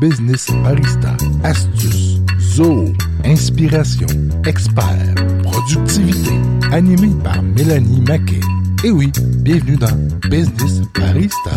business barista, astuces, zoo, inspiration, expert, productivité, animé par Mélanie Maquet. Et oui, bienvenue dans Business Barista.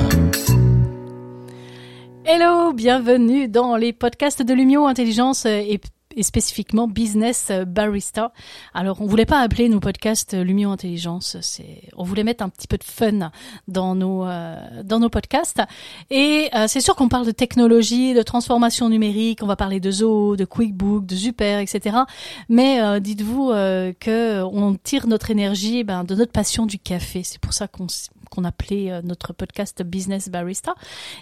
Hello, bienvenue dans les podcasts de Lumio Intelligence et et spécifiquement Business Barista. Alors, on voulait pas appeler nos podcasts Lumio Intelligence, c'est, on voulait mettre un petit peu de fun dans nos euh, dans nos podcasts. Et euh, c'est sûr qu'on parle de technologie, de transformation numérique, on va parler de Zoho, de QuickBook, de Super, etc. Mais euh, dites-vous que on tire notre énergie ben, de notre passion du café. C'est pour ça qu'on qu'on appelait euh, notre podcast Business Barista.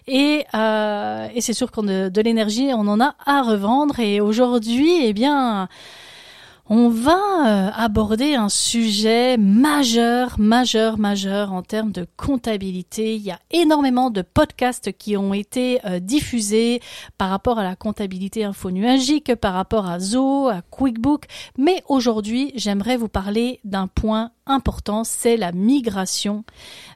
Et, euh, et c'est sûr qu'on a de l'énergie, on en a à revendre. Et aujourd'hui, eh bien, on va euh, aborder un sujet majeur, majeur, majeur en termes de comptabilité. Il y a énormément de podcasts qui ont été euh, diffusés par rapport à la comptabilité infonuagique, par rapport à Zoho, à QuickBook. Mais aujourd'hui, j'aimerais vous parler d'un point important, c'est la migration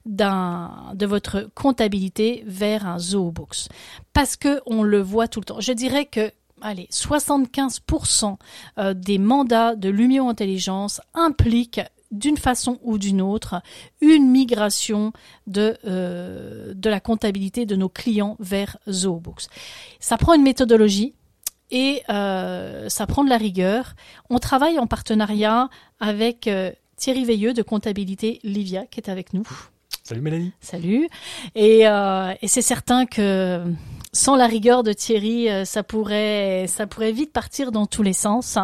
de votre comptabilité vers un Zoho Books. Parce que on le voit tout le temps. Je dirais que allez, 75% euh, des mandats de Lumio Intelligence impliquent d'une façon ou d'une autre une migration de, euh, de la comptabilité de nos clients vers ZooBooks. Ça prend une méthodologie et euh, ça prend de la rigueur. On travaille en partenariat avec Thierry Veilleux de Comptabilité Livia qui est avec nous. Salut Mélanie. Salut. Et, et c'est certain que sans la rigueur de Thierry, euh, ça pourrait, ça pourrait vite partir dans tous les sens.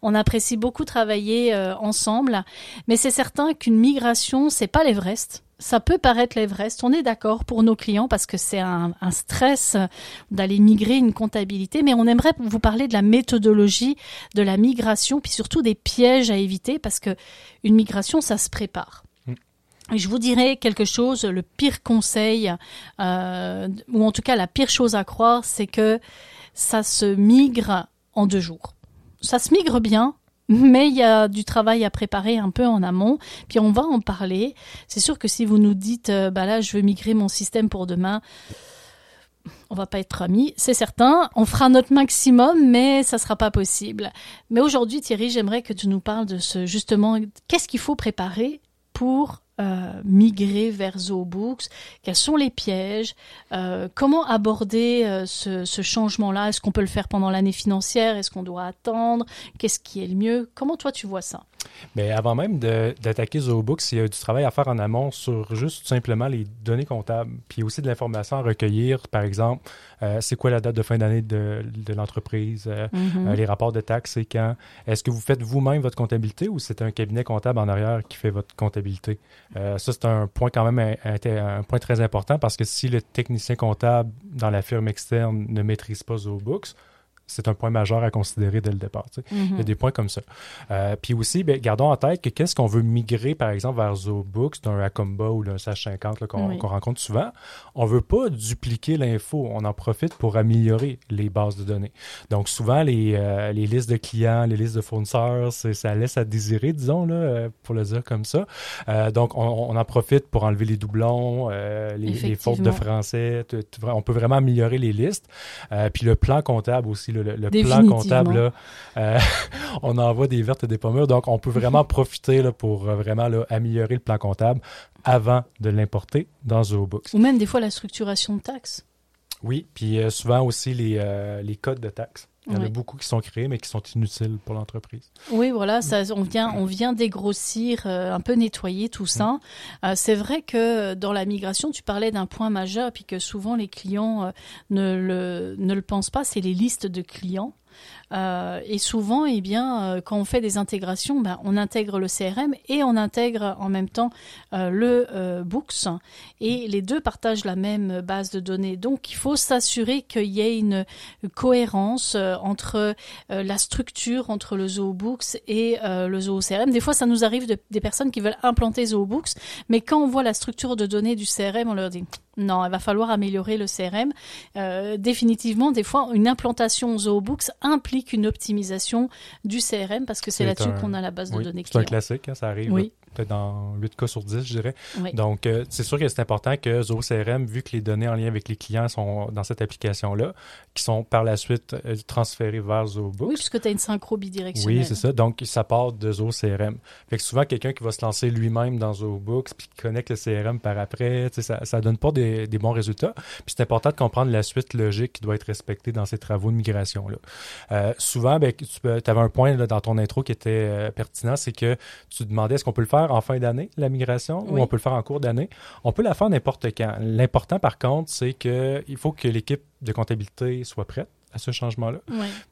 On apprécie beaucoup travailler euh, ensemble, mais c'est certain qu'une migration, c'est pas l'Everest. Ça peut paraître l'Everest, on est d'accord pour nos clients parce que c'est un, un, stress d'aller migrer une comptabilité, mais on aimerait vous parler de la méthodologie de la migration, puis surtout des pièges à éviter parce que une migration, ça se prépare. Je vous dirais quelque chose, le pire conseil, euh, ou en tout cas la pire chose à croire, c'est que ça se migre en deux jours. Ça se migre bien, mais il y a du travail à préparer un peu en amont, puis on va en parler. C'est sûr que si vous nous dites, euh, bah là, je veux migrer mon système pour demain, on va pas être amis, c'est certain. On fera notre maximum, mais ça sera pas possible. Mais aujourd'hui, Thierry, j'aimerais que tu nous parles de ce justement, qu'est-ce qu'il faut préparer pour euh, migrer vers ZooBooks? Quels sont les pièges? Euh, Comment aborder euh, ce, ce changement-là? Est-ce qu'on peut le faire pendant l'année financière? Est-ce qu'on doit attendre? Qu'est-ce qui est le mieux? Comment toi tu vois ça? Mais avant même d'attaquer ZooBooks, il y a du travail à faire en amont sur juste simplement les données comptables, puis aussi de l'information à recueillir, par exemple, euh, c'est quoi la date de fin d'année de, de l'entreprise, euh, mm-hmm. euh, les rapports de taxes, c'est quand? Est-ce que vous faites vous-même votre comptabilité ou c'est un cabinet comptable en arrière qui fait votre comptabilité? ça, c'est un point quand même un, un, point très important parce que si le technicien comptable dans la firme externe ne maîtrise pas ZooBooks, c'est un point majeur à considérer dès le départ. Il y a mhm. des points comme ça. Euh, puis aussi, ben, gardons en tête que qu'est-ce qu'on veut migrer, par exemple, vers ZooBooks, d'un Acomba ou d'un SH50 qu'on rencontre souvent. On veut pas dupliquer l'info. On en profite pour améliorer les bases de données. Donc, souvent, les, euh, les listes de clients, les listes de fournisseurs, ça laisse à désirer, disons, là, euh, pour le dire comme ça. donc, on, en profite pour enlever les doublons, les, les, fautes de français. on peut vraiment améliorer les listes. puis le plan comptable aussi le, plan comptable, euh, on envoie des vertes et des pommures. Donc, on peut vraiment profiter là, pour euh, vraiment améliorer le plan comptable avant de l'importer dans ZooBooks. Ou même des fois la structuration de taxes. Oui, puis euh, souvent aussi les, les codes de taxes. Il y en a beaucoup qui sont créés, mais qui sont inutiles pour l'entreprise. Oui, voilà, ça, on vient, on vient dégrossir, un peu nettoyer tout ça. Mm. c'est vrai que dans la migration, tu parlais d'un point majeur, puis que souvent les clients ne, le, ne le pensent pas, c'est les listes de clients. Euh, et souvent, eh euh, quand on fait des intégrations, ben, on intègre le CRM et on intègre en même temps euh, le Books. Et les deux partagent la même base de données. Donc, il faut s'assurer qu'il y ait une cohérence entre la structure entre le ZooBooks et le Zoo CRM. Des fois, ça nous arrive de, des personnes qui veulent implanter ZooBooks, mais quand on voit la structure de données du CRM, on leur dit non, il va falloir améliorer le CRM. Euh, définitivement, des fois, une implantation ZooBooks implique une optimisation du CRM parce que c'est là-dessus qu'on a la base de données C'est un classique, hein, ça arrive. Oui. peut-être dans 8 cas sur 10, je dirais. Oui. Donc, euh, c'est sûr que c'est important que Zoho CRM, vu que les données en lien avec les clients sont dans cette application-là, qui sont par la suite euh, transférées vers Zoho Books. Oui, puisque tu as une synchro bidirectionnelle. Oui, c'est ça. Donc, ça part de Zoho CRM. Fait que souvent, quelqu'un qui va se lancer lui-même dans Zoho Books puis qui connecte le CRM par après, ça, ça donne pas des, des bons résultats. Puis c'est important de comprendre la suite logique qui doit être respectée dans ces travaux de migration-là. Euh, souvent, ben, tu avais un point là, dans ton intro qui était euh, pertinent, c'est que tu demandais est-ce qu'on peut le faire en fin d'année, la migration, Oui. ou on peut le faire en cours d'année? On peut la faire n'importe quand. L'important, par contre, c'est qu'il faut que l'équipe de comptabilité soit prête à ce changement-là.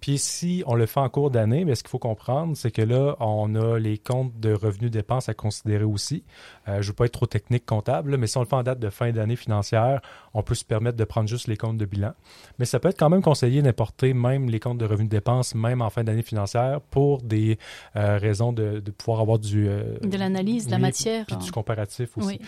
Puis si on le fait en cours d'année, mais ce qu'il faut comprendre, c'est que là, on a les comptes de revenus dépenses à considérer aussi. Euh, je ne veux pas être trop technique comptable, là, mais si on le fait en date de fin d'année financière, on peut se permettre de prendre juste les comptes de bilan. Mais ça peut être quand même conseillé d'importer même les comptes de revenus dépenses, même en fin d'année financière, pour des euh, raisons de, de pouvoir avoir du... euh, De l'analyse, de la matière. Puis du comparatif aussi. Oui.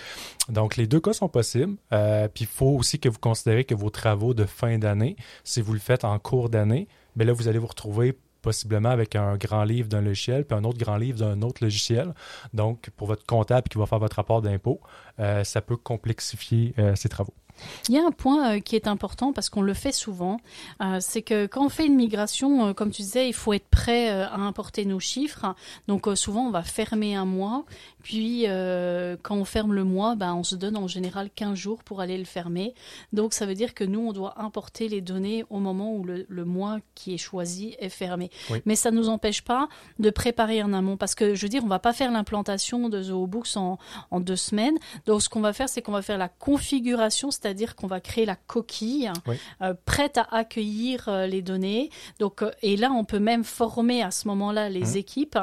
Donc, les deux cas sont possibles. Puis, il faut aussi que vous considérez que vos travaux de fin d'année, si vous le faites en cours d'année, bien là, vous allez vous retrouver possiblement avec un grand livre d'un logiciel, puis un autre grand livre d'un autre logiciel. Donc, pour votre comptable qui va faire votre rapport d'impôt, euh, ça peut complexifier euh, ces travaux. Il y a un point euh, qui est important parce qu'on le fait souvent, euh, c'est que quand on fait une migration, euh, comme tu disais, il faut être prêt à importer nos chiffres. Donc souvent on va fermer un mois, puis quand on ferme le mois, ben, on se donne en général 15 jours pour aller le fermer. Donc ça veut dire que nous, on doit importer les données au moment où le, le mois qui est choisi est fermé. Oui. Mais ça ne nous empêche pas de préparer en amont parce que je veux dire, on va pas faire l'implantation de ZooBooks en, en deux semaines. Donc ce qu'on va faire, c'est qu'on va faire la configuration, c'est-à-dire qu'on va créer la coquille Oui. euh, prête à accueillir euh, les données. Donc euh, et là, on peut même former à ce moment-là les Mhm. équipes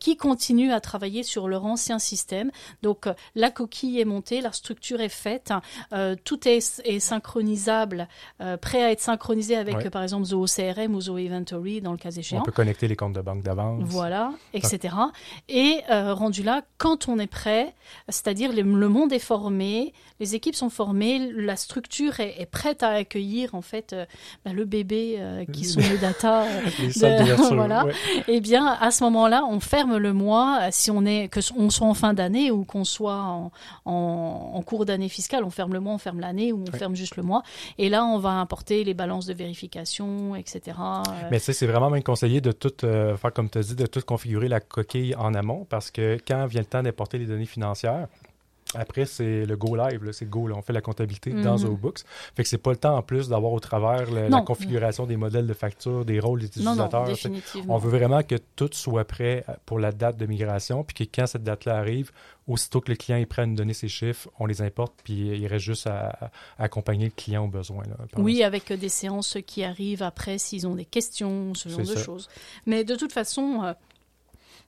qui continuent à travailler sur leur ancien système. Donc la coquille est montée, la structure est faite, tout est, est synchronisable, prêt à être synchronisé avec par exemple Zoho CRM ou Zoho Inventory dans le cas échéant. On peut connecter les comptes de banque d'avance. Voilà, etc. Et rendu là, quand on est prêt, c'est-à-dire le monde est formé, les équipes sont formées, la structure est, est prête à accueillir en fait euh, bah, le bébé euh, qui sont les data. euh, de- voilà. ouais. eh bien, à ce moment-là, on ferme le mois. Si on est que on soit en fin d'année ou qu'on soit en, en, en cours d'année fiscale, on ferme le mois, on ferme l'année ou on Ouais. ferme juste le mois. Et là, on va importer les balances de vérification, etc. Mais sais, c'est vraiment même conseillé de tout faire comme tu as dit, de tout configurer la coquille en amont parce que quand vient le temps d'importer les données financières, après, c'est le go live, c'est go, là, on fait la comptabilité dans Mhm. ZooBooks. Fait que c'est pas le temps en plus d'avoir au travers le- la Non. configuration des modèles de facture, des rôles des non, non, utilisateurs. sais. définitivement. On veut vraiment que tout soit prêt pour la date de migration, puis que quand cette date-là arrive, aussitôt que le client est prêt à nous donner ses chiffres, on les importe, puis il reste juste à, à accompagner le client au besoin. là, Oui, avec euh, des séances qui arrivent après s'ils ont des questions, ce genre de choses. Mais de toute façon, euh,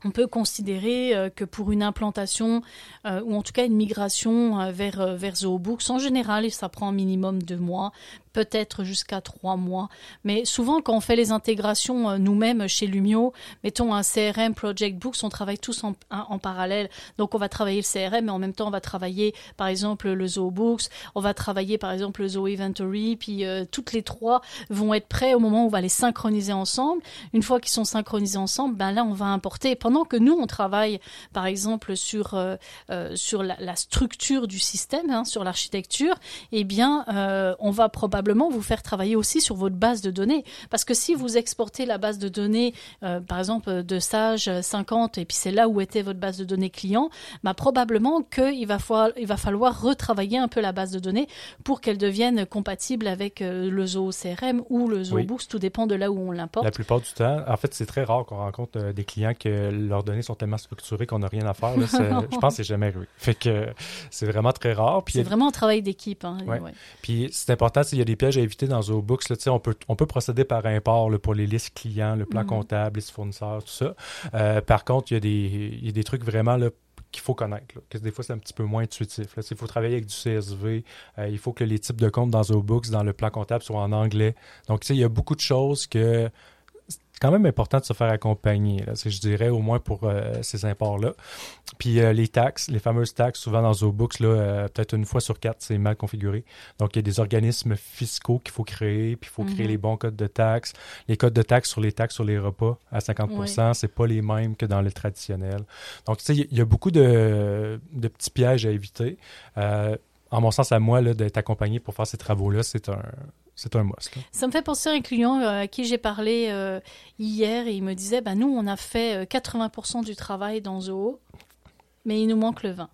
on peut considérer euh, que pour une implantation euh, ou en tout cas une migration euh, vers, vers ZooBooks, en général, ça prend minimum deux mois, peut-être jusqu'à trois mois. Mais souvent, quand on fait les intégrations euh, nous-mêmes chez Lumio, mettons un CRM, Project Books, on travaille tous en, en- parallèle. Donc, on va travailler le CRM, mais en même temps, on va travailler, par exemple, le ZooBooks, on va travailler, par exemple, le Zoo Inventory, puis euh, toutes les trois vont être prêts au moment où on va les synchroniser ensemble. Une fois qu'ils sont synchronisés ensemble, ben là, on va importer. Pendant que nous, on travaille, par exemple, sur, euh, sur la, structure du système, hein, sur l'architecture, eh bien, on va probablement vous faire travailler aussi sur votre base de données. Parce que si vous exportez la base de données, euh, par exemple, de Sage 50, et puis c'est là où était votre base de données client, bah, probablement qu'il va, falloir- il va falloir retravailler un peu la base de données pour qu'elle devienne compatible avec euh, le Zoo CRM ou le Zoo Oui. Books, tout dépend de là où on l'importe. La plupart du temps, en fait, c'est très rare qu'on rencontre euh, des clients que leurs données sont tellement structurées qu'on n'a rien à faire. là. Je pense que c'est jamais arrivé. Fait que c'est vraiment très rare. Il C'est a- vraiment un travail d'équipe. Hein, Ouais. ouais. puis c'est important, s'il y a des pièges à éviter dans ZooBooks, là, on peut, on peut procéder par import là, pour les listes clients, le plan Mhm. comptable, les fournisseurs, tout ça. Euh, par contre, il y, a des, y a des trucs vraiment là, qu'il faut connaître. là, que des fois, c'est un petit peu moins intuitif. Là. Il faut travailler avec du CSV. euh, il faut que les types de comptes dans ZooBooks, dans le plan comptable, soient en anglais. Donc, il y a beaucoup de choses que c'est quand même important de se faire accompagner, là, je dirais, au moins pour ces imports-là. Puis les taxes, les fameuses taxes, souvent dans ZooBooks, là, peut-être une fois sur quatre, c'est mal configuré. Donc, il y a des organismes fiscaux qu'il faut créer, puis il faut créer mhm. les bons codes de taxes. Les codes de taxes sur les taxes sur les repas à 50% c'est pas les mêmes que dans le traditionnel. Donc, tu sais, il y, a beaucoup de, petits pièges à éviter. Euh, en mon sens, à moi, d'être accompagné pour faire ces travaux-là, c'est un, c'est un must. Ça me fait penser à un client euh, à qui j'ai parlé euh, hier et il me disait bah, Nous, on a fait 80% du travail dans Zoho, mais il nous manque le vin.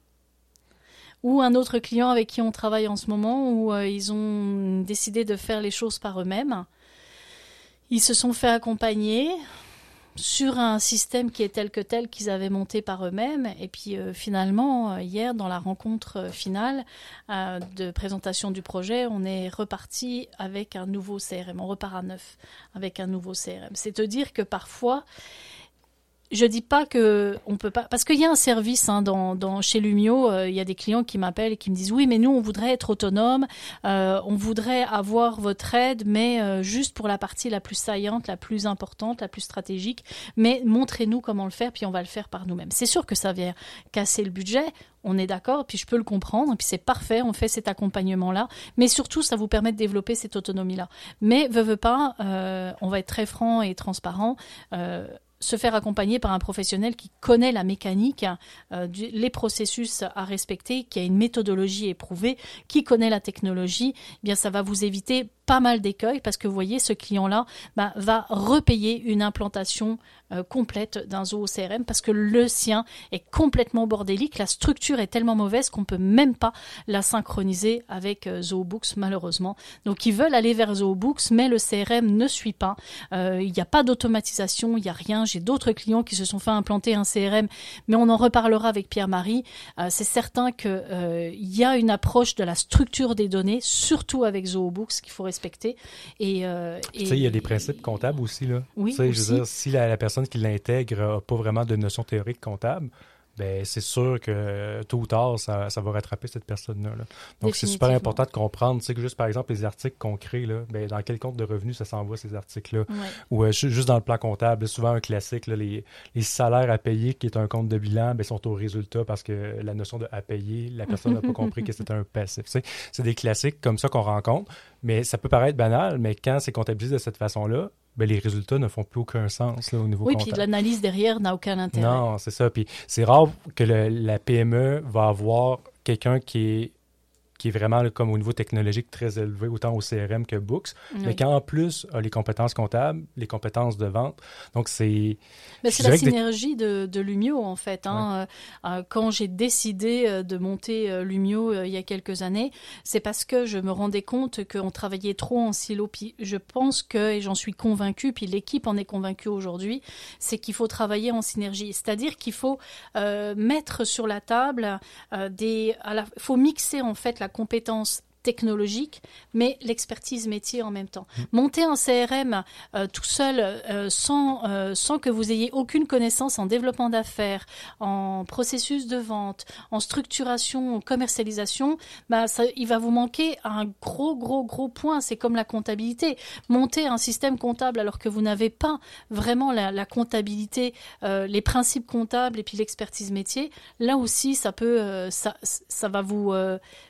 Ou un autre client avec qui on travaille en ce moment où ils ont décidé de faire les choses par eux-mêmes. Ils se sont fait accompagner sur un système qui est tel que tel qu'ils avaient monté par eux-mêmes. Et puis euh, finalement, euh, hier, dans la rencontre euh, finale de présentation du projet, on est reparti avec un nouveau CRM. On repart à neuf avec un nouveau CRM. C'est te dire que parfois, je dis pas que on peut pas parce qu'il y a un service hein, dans, chez Lumio, euh, il y a des clients qui m'appellent et qui me disent oui mais nous on voudrait être autonome, euh, on voudrait avoir votre aide mais euh, juste pour la partie la plus saillante, la plus importante, la plus stratégique, mais montrez-nous comment le faire puis on va le faire par nous-mêmes. C'est sûr que ça vient casser le budget, on est d'accord, puis je peux le comprendre, puis c'est parfait, on fait cet accompagnement-là, mais surtout, ça vous permet de développer cette autonomie-là. Mais, veut, veut pas, on va être très franc et transparent, se faire accompagner par un professionnel qui connaît la mécanique, euh, les processus à respecter, qui a une méthodologie éprouvée, qui connaît la technologie, eh bien ça va vous éviter pas mal d'écueils parce que vous voyez, ce client-là bah, va repayer une implantation euh, complète d'un zoo CRM parce que le sien est complètement bordélique. La structure est tellement mauvaise qu'on peut même pas la synchroniser avec euh, ZooBooks malheureusement. Donc ils veulent aller vers ZooBooks, mais le CRM ne suit pas. Euh, il n'y a pas d'automatisation, il n'y a rien. J'ai d'autres clients qui se sont fait implanter un CRM, mais on en reparlera avec Pierre-Marie. C'est certain qu'il y a une approche de la structure des données, surtout avec ZooBooks, qu'il faut respecter. Et, euh, tu sais, il y a des principes comptables aussi. Là. Oui, tu sais, je veux dire, si la, personne qui l'intègre n'a pas vraiment de notion théorique comptable, ben c'est sûr que tôt ou tard, ça, ça va rattraper cette personne-là. Donc, c'est super important de comprendre, tu sais, que juste par exemple, les articles qu'on crée, là, ben, dans quel compte de revenus ça s'envoie, ces articles-là? Ou euh, juste dans le plan comptable, souvent un classique, là, les, les, salaires à payer, qui est un compte de bilan, ben, sont au résultat parce que la notion de à payer, la personne n'a pas compris que c'était un passif. C'est des classiques comme ça qu'on rencontre, mais ça peut paraître banal, mais quand c'est comptabilisé de cette façon-là, ben, les résultats ne font plus aucun sens là, au niveau Oui, puis l'analyse derrière n'a aucun intérêt. Non, c'est ça. Puis c'est rare que la PME va avoir quelqu'un qui est qui est vraiment comme au niveau technologique très élevé, autant au CRM que Books, mais qui en plus a les compétences comptables, les compétences de vente. Donc c'est. c'est la synergie de, de, Lumio en fait. Hein. Euh, euh, quand j'ai décidé euh, de monter Lumio il y a quelques années, c'est parce que je me rendais compte qu'on travaillait trop en silo. Puis je pense que, et j'en suis convaincue, puis l'équipe en est convaincue aujourd'hui, c'est qu'il faut travailler en synergie. C'est-à-dire qu'il faut mettre sur la table des. Il faut mixer en fait la compétence technologique, mais l'expertise métier en même temps. Mmh. Monter un CRM euh, tout seul, euh, sans, euh, sans que vous ayez aucune connaissance en développement d'affaires, en processus de vente, en structuration, en commercialisation, bah, ça, il va vous manquer un gros, gros, gros point. C'est comme la comptabilité. Monter un système comptable alors que vous n'avez pas vraiment la, la comptabilité, les principes comptables et puis l'expertise métier, là aussi, ça peut, ça, ça va vous,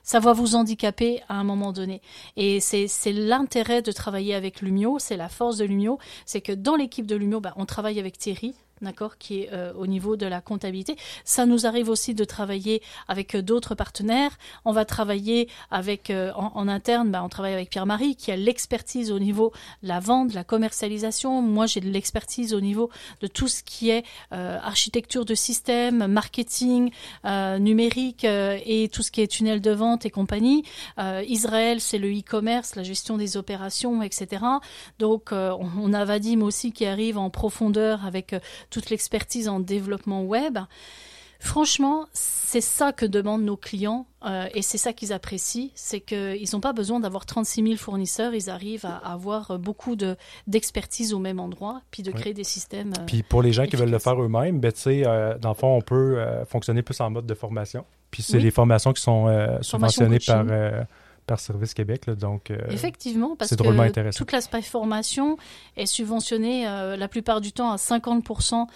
ça va vous handicaper à un moment donné. Et c'est l'intérêt de travailler avec Lumio, c'est la force de Lumio, c'est que dans l'équipe de Lumio, bah, on travaille avec Thierry, d'accord, qui est euh, au niveau de la comptabilité. Ça nous arrive aussi de travailler avec euh, d'autres partenaires. On va travailler avec euh, en, interne, bah, on travaille avec Pierre-Marie qui a l'expertise au niveau de la vente, de la commercialisation. Moi, j'ai de l'expertise au niveau de tout ce qui est architecture de système, marketing, numérique et tout ce qui est tunnel de vente et compagnie. Israël, c'est le e-commerce, la gestion des opérations, etc. Donc, on, on a Vadim aussi qui arrive en profondeur avec toute l'expertise en développement web. Franchement, c'est ça que demandent nos clients euh, et c'est ça qu'ils apprécient, c'est qu'ils n'ont pas besoin d'avoir 36 000 fournisseurs, ils arrivent à avoir beaucoup d'expertise au même endroit, puis de créer des systèmes. Euh, puis pour les gens qui veulent le faire eux-mêmes, ben, euh, dans le fond, on peut fonctionner plus en mode de formation. Puis c'est les formations qui sont subventionnées par par Service Québec. donc, Effectivement, parce que toute l'aspect formation est subventionné la plupart du temps à 50%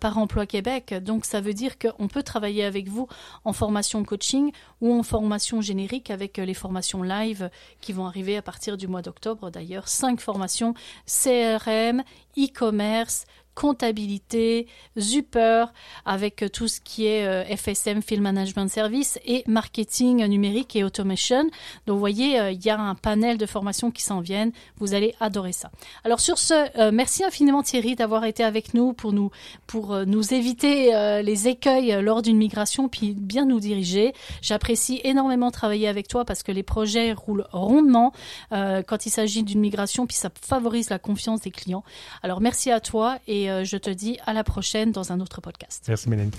par Emploi Québec. Donc, ça veut dire qu'on peut travailler avec vous en formation coaching ou en formation générique avec les formations live qui vont arriver à partir du mois d'octobre. D'ailleurs, cinq formations CRM, e-commerce, comptabilité, Zuper, avec tout ce qui est euh, FSM, Field Management Service, et marketing numérique et automation. Donc, vous voyez, euh, il y a un panel de formations qui s'en viennent. Vous allez adorer ça. Alors, sur ce, euh, merci infiniment Thierry d'avoir été avec nous pour nous, pour nous éviter les écueils lors d'une migration, puis bien nous diriger. J'apprécie énormément travailler avec toi parce que les projets roulent rondement quand il s'agit d'une migration, puis ça favorise la confiance des clients. Alors, merci à toi et et euh, je te dis à la prochaine dans un autre podcast. Merci Mélanie.